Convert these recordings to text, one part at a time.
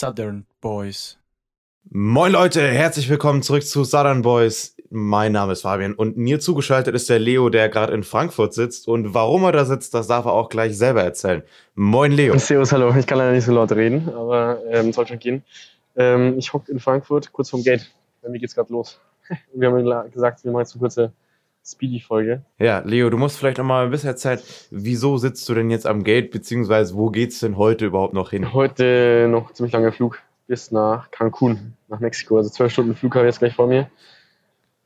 Southern Boys. Moin Leute, herzlich willkommen zurück zu Southern Boys. Mein Name ist Fabian und mir zugeschaltet ist der Leo, der gerade in Frankfurt sitzt. Und warum er da sitzt, das darf er auch gleich selber erzählen. Moin Leo. Servus, hallo. Ich kann leider nicht so laut reden, aber ähm, soll schon gehen. Ähm, ich hocke in Frankfurt, kurz vorm Gate. Bei mir geht's gerade los. Wir haben gesagt, wir machen jetzt eine kurze Speedy-Folge. Ja, Leo, du musst vielleicht noch mal ein bisschen erzählen, wieso sitzt du denn jetzt am Gate, beziehungsweise wo geht's denn heute überhaupt noch hin? Heute noch ziemlich langer Flug bis nach Cancun, nach Mexiko. Also zwölf Stunden Flug habe ich jetzt gleich vor mir.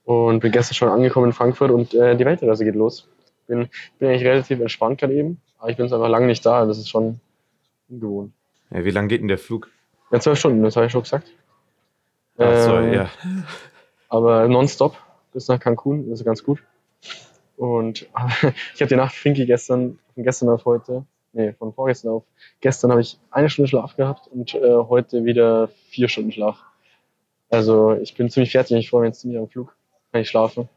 Und bin gestern schon angekommen in Frankfurt und äh, die Weltreise geht los. Bin, bin eigentlich relativ entspannt gerade eben, aber ich bin jetzt einfach lange nicht da. Das ist schon ungewohnt. Ja, wie lange geht denn der Flug? Ja, zwölf Stunden, das habe ich schon gesagt. Ach so, Ähm, ja. Aber nonstop bis nach Cancun, das ist ganz gut. Und ich habe die Nacht Finky gestern, von gestern auf heute, nee, von vorgestern auf gestern habe ich eine Stunde Schlaf gehabt und äh, heute wieder vier Stunden Schlaf. Also ich bin ziemlich fertig, ich freue mich jetzt ziemlich am Flug, kann ich schlafen.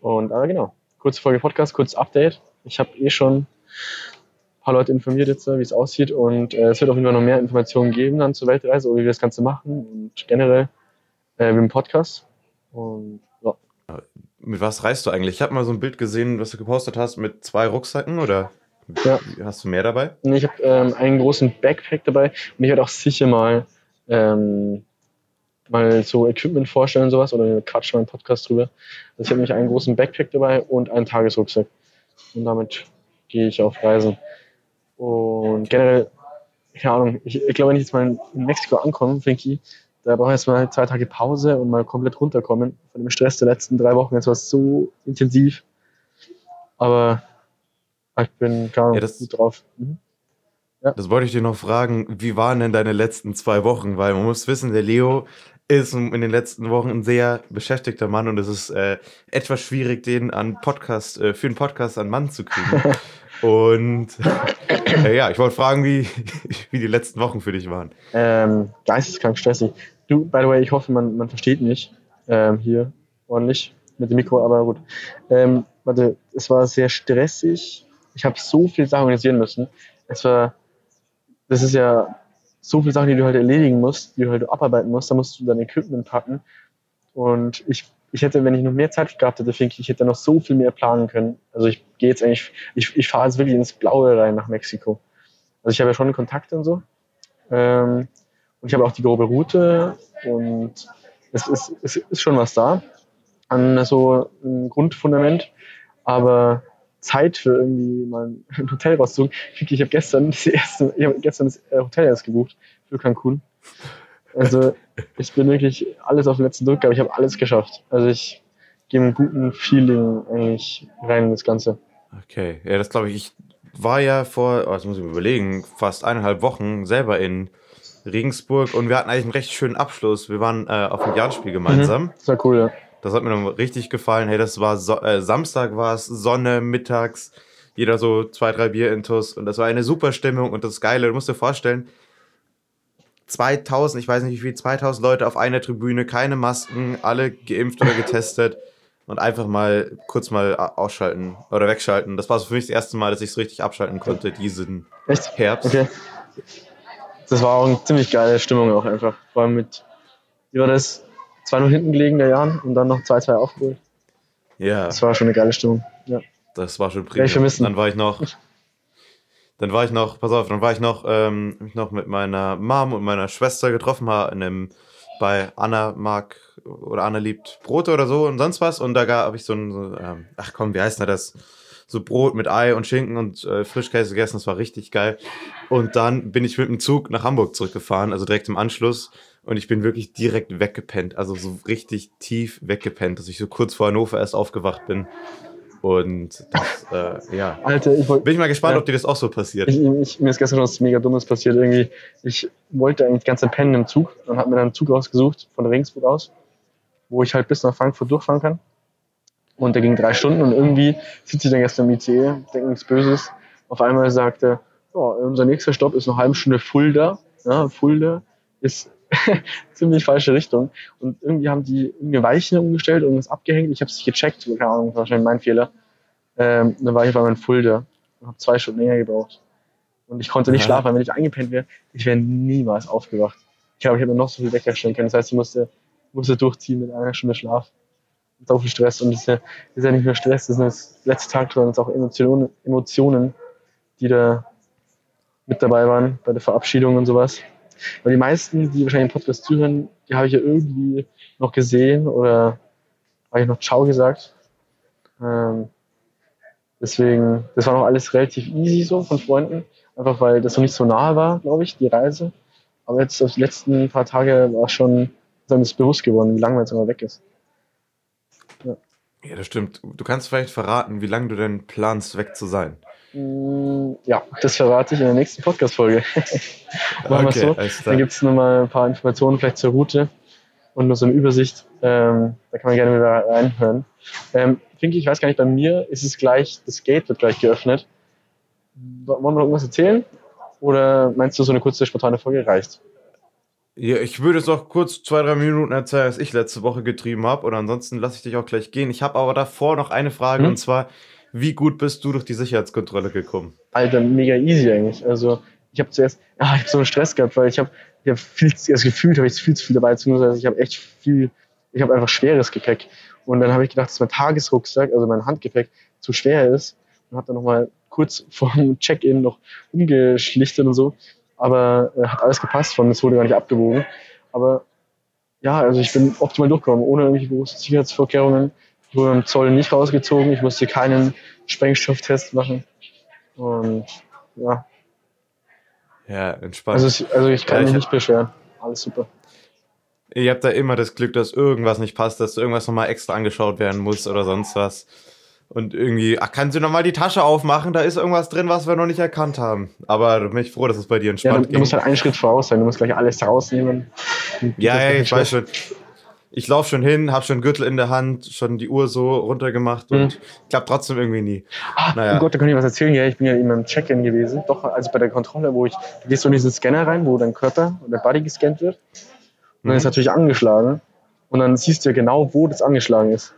Und aber genau, kurze Folge Podcast, kurzes Update. Ich habe eh schon ein paar Leute informiert jetzt, wie es aussieht und äh, es wird auf jeden Fall noch mehr Informationen geben dann zur Weltreise, wie wir das Ganze machen und generell äh, mit dem Podcast. Und Mit was reist du eigentlich? Ich habe mal so ein Bild gesehen, was du gepostet hast, mit zwei Rucksäcken oder Ja. hast du mehr dabei? Ich habe ähm, einen großen Backpack dabei und ich werde auch sicher mal, ähm, mal so Equipment vorstellen und sowas oder quatsch mal einen Podcast drüber. Also ich habe nämlich einen großen Backpack dabei und einen Tagesrucksack. Und damit gehe ich auf Reisen. Und generell, keine Ahnung, ich, ich glaube, wenn ich jetzt mal in Mexiko ankomme, Finky, da brauche ich jetzt mal zwei Tage Pause und mal komplett runterkommen. Von dem Stress der letzten drei Wochen, jetzt war es so intensiv. Aber ich bin gar Ja, das- gut drauf. Mhm. Das wollte ich dir noch fragen, wie waren denn deine letzten zwei Wochen? Weil man muss wissen, der Leo ist in den letzten Wochen ein sehr beschäftigter Mann und es ist äh, etwas schwierig, den an Podcast, äh, für einen Podcast an Mann zu kriegen. und äh, ja, ich wollte fragen, wie, wie die letzten Wochen für dich waren. Ähm, geisteskrank stressig. Du, by the way, ich hoffe, man, man versteht mich ähm, hier ordentlich mit dem Mikro, aber gut. Ähm, warte, es war sehr stressig. Ich habe so viele Sachen organisieren müssen. Es war, das ist ja so viele Sachen, die du halt erledigen musst, die du halt abarbeiten musst. Da musst du dein Equipment packen. Und ich, ich hätte, wenn ich noch mehr Zeit gehabt hätte, denke ich, ich hätte noch so viel mehr planen können. Also ich gehe jetzt eigentlich, ich, ich fahre jetzt wirklich ins Blaue rein nach Mexiko. Also ich habe ja schon Kontakte und so. Ähm, und ich habe auch die grobe Route und es ist, es ist schon was da an so einem Grundfundament, aber Zeit für irgendwie mal ein Hotel rauszusuchen. Ich, habe gestern das habe gestern das äh, Hotel erst gebucht für Cancun. Also ich bin wirklich alles auf den letzten Drücker, aber ich habe alles geschafft. Also ich gehe mit guten Feeling eigentlich rein in das Ganze. Okay, ja, das glaube ich. Ich war ja vor, oh, das muss ich mir überlegen, fast eineinhalb Wochen selber in Regensburg und wir hatten eigentlich einen recht schönen Abschluss. Wir waren äh, auf dem Jahresspiel gemeinsam. Das war cool, ja. Das hat mir dann richtig gefallen. Hey, das war so äh, Samstag war es, Sonne, mittags, jeder so zwei, drei Bier intus und das war eine super Stimmung und das Geile, du musst dir vorstellen, 2000, ich weiß nicht wie viel, 2000 Leute auf einer Tribüne, keine Masken, alle geimpft oder getestet und einfach mal kurz mal ausschalten oder wegschalten. Das war so für mich das erste Mal, dass ich es richtig abschalten konnte, diesen Echt? Herbst. Okay. Das war auch eine ziemlich geile Stimmung auch einfach. Vor allem mit, wie war das? 2-0 hinten gelegen der Jan und dann noch 2-2 aufgeholt. Ja. Das war schon eine geile Stimmung. Ja. Das war schon ich vermissen. Dann war ich noch, dann war ich noch, pass auf, dann war ich noch, ähm, mich noch mit meiner Mom und meiner Schwester getroffen, in einem, bei Anna mag oder Anna liebt Brote oder so und sonst was und da habe ich so ein, so, ähm, ach komm, wie heißt denn das? So Brot mit Ei und Schinken und äh, Frischkäse gegessen, das war richtig geil. Und dann bin ich mit dem Zug nach Hamburg zurückgefahren, also direkt im Anschluss. Und ich bin wirklich direkt weggepennt, also so richtig tief weggepennt, dass ich so kurz vor Hannover erst aufgewacht bin. Und das, äh, ja. Alter, ich wollte. Bin ich mal gespannt, Ja. ob dir das auch so passiert. Ich, ich, mir ist gestern was mega Dummes passiert. Irgendwie, ich wollte eigentlich Zeit pennen im Zug und habe mir dann einen Zug rausgesucht von Regensburg aus, wo ich halt bis nach Frankfurt durchfahren kann. Und der ging drei Stunden und irgendwie sitze ich dann gestern im ICE, denke nichts Böses. Auf einmal sagte, ja, unser nächster Stopp ist eine halbe Stunde Fulda. Ja, Fulda ist ziemlich falsche Richtung. Und irgendwie haben die irgendeine Weiche umgestellt, irgendwas abgehängt. Ich habe es nicht gecheckt, keine Ahnung, wahrscheinlich mein Fehler. Ähm, dann war ich auf einmal in Fulda und habe zwei Stunden länger gebraucht. Und ich konnte nicht Ja. schlafen, weil wenn ich eingepennt wäre, ich wäre niemals aufgewacht. Ich glaube, ich hätte mir noch so viel wegstellen können. Das heißt, ich musste, musste durchziehen mit einer Stunde Schlaf. So viel Stress. Und das ist ja, ist ja nicht nur Stress, das sind das letzte Tag, sondern es auch Emotionen, Emotionen, die da mit dabei waren bei der Verabschiedung und sowas. Weil die meisten, die wahrscheinlich im Podcast zuhören, die habe ich ja irgendwie noch gesehen oder habe ich noch Ciao gesagt. Ähm, deswegen, das war noch alles relativ easy so von Freunden. Einfach weil das noch nicht so nahe war, glaube ich, die Reise. Aber jetzt die letzten paar Tage war schon ist einem das bewusst geworden, wie lange man jetzt immer weg ist. Ja, das stimmt. Du kannst vielleicht verraten, wie lange du denn planst, weg zu sein. Ja, das verrate ich in der nächsten Podcast-Folge. Machen wir Okay, so. alles klar. Dann gibt es nochmal ein paar Informationen vielleicht zur Route und nur so eine Übersicht. Ähm, da kann man gerne wieder reinhören. Ähm, Finki, ich weiß gar nicht, bei mir ist es gleich, das Gate wird gleich geöffnet. Wollen wir noch irgendwas erzählen? Oder meinst du, so eine kurze, spontane Folge reicht? Ja, ich würde jetzt noch kurz zwei, drei Minuten erzählen, was ich letzte Woche getrieben habe. Und ansonsten lasse ich dich auch gleich gehen. Ich habe aber davor noch eine Frage Hm? und zwar, wie gut bist du durch die Sicherheitskontrolle gekommen? Alter, mega easy eigentlich. Also ich habe zuerst, ah, ich habe so einen Stress gehabt, weil ich habe ich hab viel, zu- also gefühlt habe ich viel zu viel dabei, beziehungsweise ich habe echt viel, ich habe einfach schweres Gepäck. Und dann habe ich gedacht, dass mein Tagesrucksack, also mein Handgepäck, zu schwer ist und habe dann nochmal kurz vor dem Check-in noch umgeschlichtet und so. Aber äh, hat alles gepasst, von es wurde gar nicht abgewogen. Aber ja, also ich bin optimal durchgekommen, ohne irgendwelche großen Sicherheitsvorkehrungen. Ich wurde beim Zoll nicht rausgezogen, ich musste keinen Sprengstofftest machen. Und ja, Ja, entspannt. also, also ich kann Ja, ich mich nicht beschweren. Alles super. Ihr habt da immer das Glück, dass irgendwas nicht passt, dass irgendwas nochmal extra angeschaut werden muss oder sonst was. Und irgendwie, ach, kannst du nochmal die Tasche aufmachen? Da ist irgendwas drin, was wir noch nicht erkannt haben. Aber da bin ich froh, dass es bei dir Ja, entspannt du, du musst halt einen Schritt voraus sein, du musst gleich alles rausnehmen. Und Ja, ja, ich weiß schon. Ich laufe schon hin, habe schon Gürtel in der Hand, schon die Uhr so runtergemacht und Mhm. klappt trotzdem irgendwie nie. Ah, Naja. Oh Gott, da kann ich was erzählen. Ja, ich bin ja eben im Check-in gewesen. Doch, also bei der Kontrolle, wo ich, du gehst so in diesen Scanner rein, wo dein Körper oder Body gescannt wird. Und dann Mhm. ist natürlich angeschlagen. Und dann siehst du ja genau, wo das angeschlagen ist.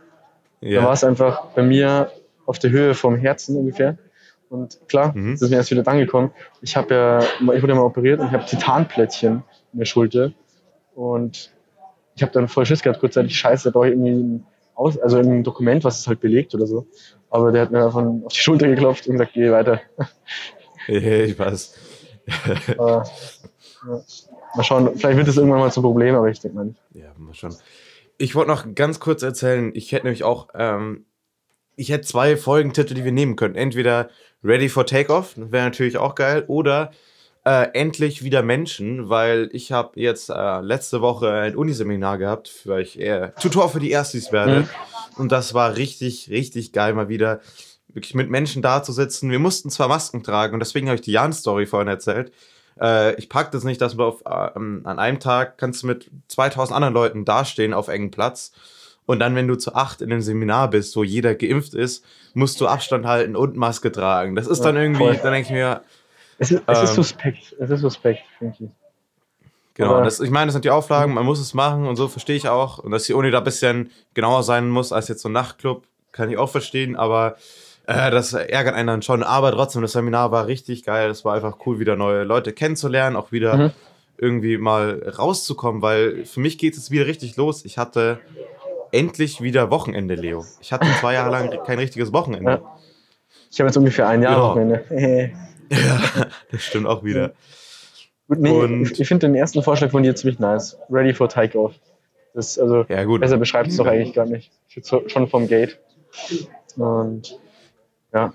Da war Ja. es einfach bei mir auf der Höhe vom Herzen ungefähr. Und klar, Mhm. das ist mir erst wieder dann gekommen. Ich habe ja, ich wurde ja mal operiert und ich habe Titanplättchen in der Schulter. Und ich habe dann voll Schiss gehabt, kurzzeitig, scheiße, da brauche ich irgendwie ein, Aus, also ein Dokument, was es halt belegt oder so. Aber der hat mir einfach auf die Schulter geklopft und gesagt, geh weiter. ich weiß. Aber, ja. Mal schauen, vielleicht wird es irgendwann mal zum Problem, aber ich denke mal nicht. Ja, mal schon. Ich wollte noch ganz kurz erzählen, ich hätte nämlich auch, ähm, ich hätte zwei Folgentitel, die wir nehmen können. Entweder Ready for Takeoff, das wäre natürlich auch geil, oder äh, Endlich wieder Menschen, weil ich habe jetzt äh, letzte Woche ein Uniseminar gehabt, weil ich eher Tutor für die Erstis werde. Mhm. Und das war richtig, richtig geil, mal wieder wirklich mit Menschen da zu sitzen. Wir mussten zwar Masken tragen und deswegen habe ich die Jan-Story vorhin erzählt. Äh, ich pack das nicht, dass du auf, äh, ähm, an einem Tag kannst du mit 2000 anderen Leuten dastehen auf engem Platz. Und dann, wenn du zu acht in einem Seminar bist, wo jeder geimpft ist, musst du Abstand halten und Maske tragen. Das ist Ja, dann irgendwie, voll. dann denke ich mir, Es ist, es ist Ähm. suspekt. Es ist suspekt, finde ich. Genau, das, ich meine, das sind die Auflagen, man muss es machen und so verstehe ich auch. Und dass die Uni da ein bisschen genauer sein muss als jetzt so ein Nachtclub, kann ich auch verstehen, aber äh, das ärgert einen dann schon. Aber trotzdem, das Seminar war richtig geil. Es war einfach cool, wieder neue Leute kennenzulernen, auch wieder Mhm. irgendwie mal rauszukommen, weil für mich geht es wieder richtig los. Ich hatte endlich wieder Wochenende, Leo. Ich hatte zwei Jahre lang kein richtiges Wochenende. Ja. Ich habe jetzt ungefähr ein Jahr Ja. Wochenende. Ja, das stimmt auch wieder. Gut, nee, Und- ich, finde den ersten Vorschlag von dir ziemlich nice. Ready for Takeoff. Das, also, Ja, gut. besser beschreibt es doch eigentlich gar nicht. Ich schon vom Gate. Und ja,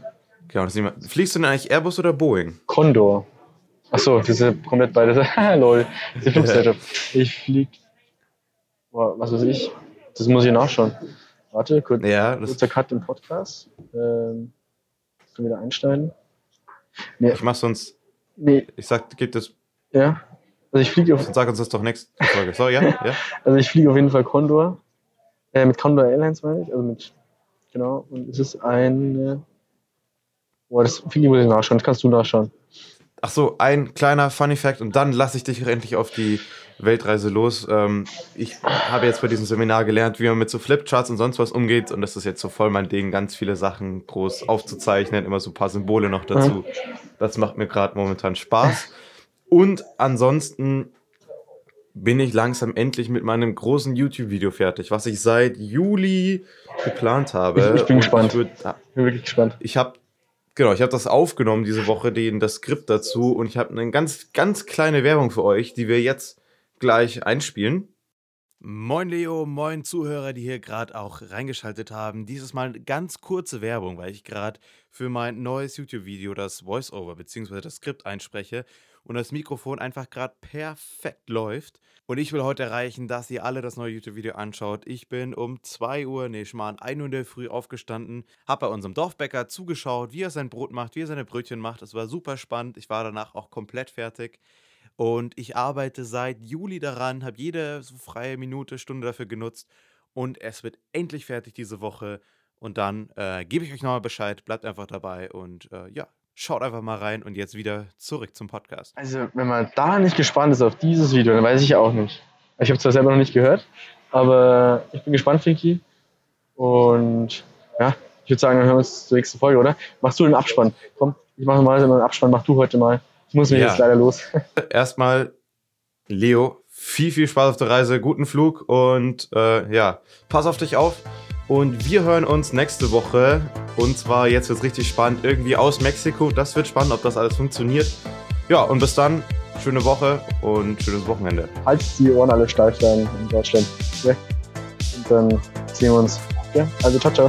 Genau, das ist Fliegst du denn eigentlich Airbus oder Boeing? Condor. Achso, diese komplett beide. Lol. Die Flugsetup. Ich flieg. Boah, was weiß ich. Das muss ich nachschauen. Warte, kurz. Ja, das, Kurzer Cut im Podcast. Ähm, können wieder einsteigen? Nee, ich mach sonst, nee, ich sag, gib das, ja. Also ich fliege auf, sonst sag uns das doch nächste Folge. So, ja? ja? also ich fliege auf jeden Fall Condor. Äh, mit Condor Airlines meine ich. Also mit, genau. Und es ist ein, boah, das Fliegen muss ich nachschauen. Das kannst du nachschauen. Ach so, ein kleiner Funny Fact und dann lasse ich dich endlich auf die Weltreise los. Ähm, ich habe jetzt bei diesem Seminar gelernt, wie man mit so Flipcharts und sonst was umgeht. Und das ist jetzt so voll mein Ding, ganz viele Sachen groß aufzuzeichnen, immer so ein paar Symbole noch dazu. Das macht mir gerade momentan Spaß. Und ansonsten bin ich langsam endlich mit meinem großen YouTube-Video fertig, was ich seit Juli geplant habe. Ich, ich bin Und gespannt. Ich, würd- Ich bin wirklich gespannt. ich habe genau, ich habe das aufgenommen diese Woche, den das Skript dazu und ich habe eine ganz ganz kleine Werbung für euch, die wir jetzt gleich einspielen. Moin Leo, moin Zuhörer, die hier gerade auch reingeschaltet haben. Dieses Mal ganz kurze Werbung, weil ich gerade für mein neues YouTube-Video das Voice-Over bzw. das Skript einspreche und das Mikrofon einfach gerade perfekt läuft. Und ich will heute erreichen, dass ihr alle das neue YouTube-Video anschaut. Ich bin um 2 Uhr, nee, schmarrn, 1 Uhr in der Früh aufgestanden, habe bei unserem Dorfbäcker zugeschaut, wie er sein Brot macht, wie er seine Brötchen macht. Es war super spannend. Ich war danach auch komplett fertig. Und ich arbeite seit Juli daran, habe jede so freie Minute, Stunde dafür genutzt. Und es wird endlich fertig diese Woche. Und dann äh, gebe ich euch nochmal Bescheid. Bleibt einfach dabei und äh, ja, schaut einfach mal rein. Und jetzt wieder zurück zum Podcast. Also, wenn man da nicht gespannt ist auf dieses Video, dann weiß ich auch nicht. Ich habe zwar selber noch nicht gehört, aber ich bin gespannt, Finki. Und ja, ich würde sagen, dann hören wir uns zur nächsten Folge, oder? Machst du den Abspann? Komm, ich mache mal den Abspann, mach du heute mal. Ich muss mich Ja. jetzt leider los. Erstmal Leo, viel viel Spaß auf der Reise, guten Flug und äh, ja, pass auf dich auf. Und wir hören uns nächste Woche. Und zwar, jetzt wird es richtig spannend, irgendwie aus Mexiko. Das wird spannend, ob das alles funktioniert. Ja, und bis dann, schöne Woche und schönes Wochenende. Halt die Ohren alle steif da in Deutschland. Ja. Und dann sehen wir uns. Ja, also ciao, ciao.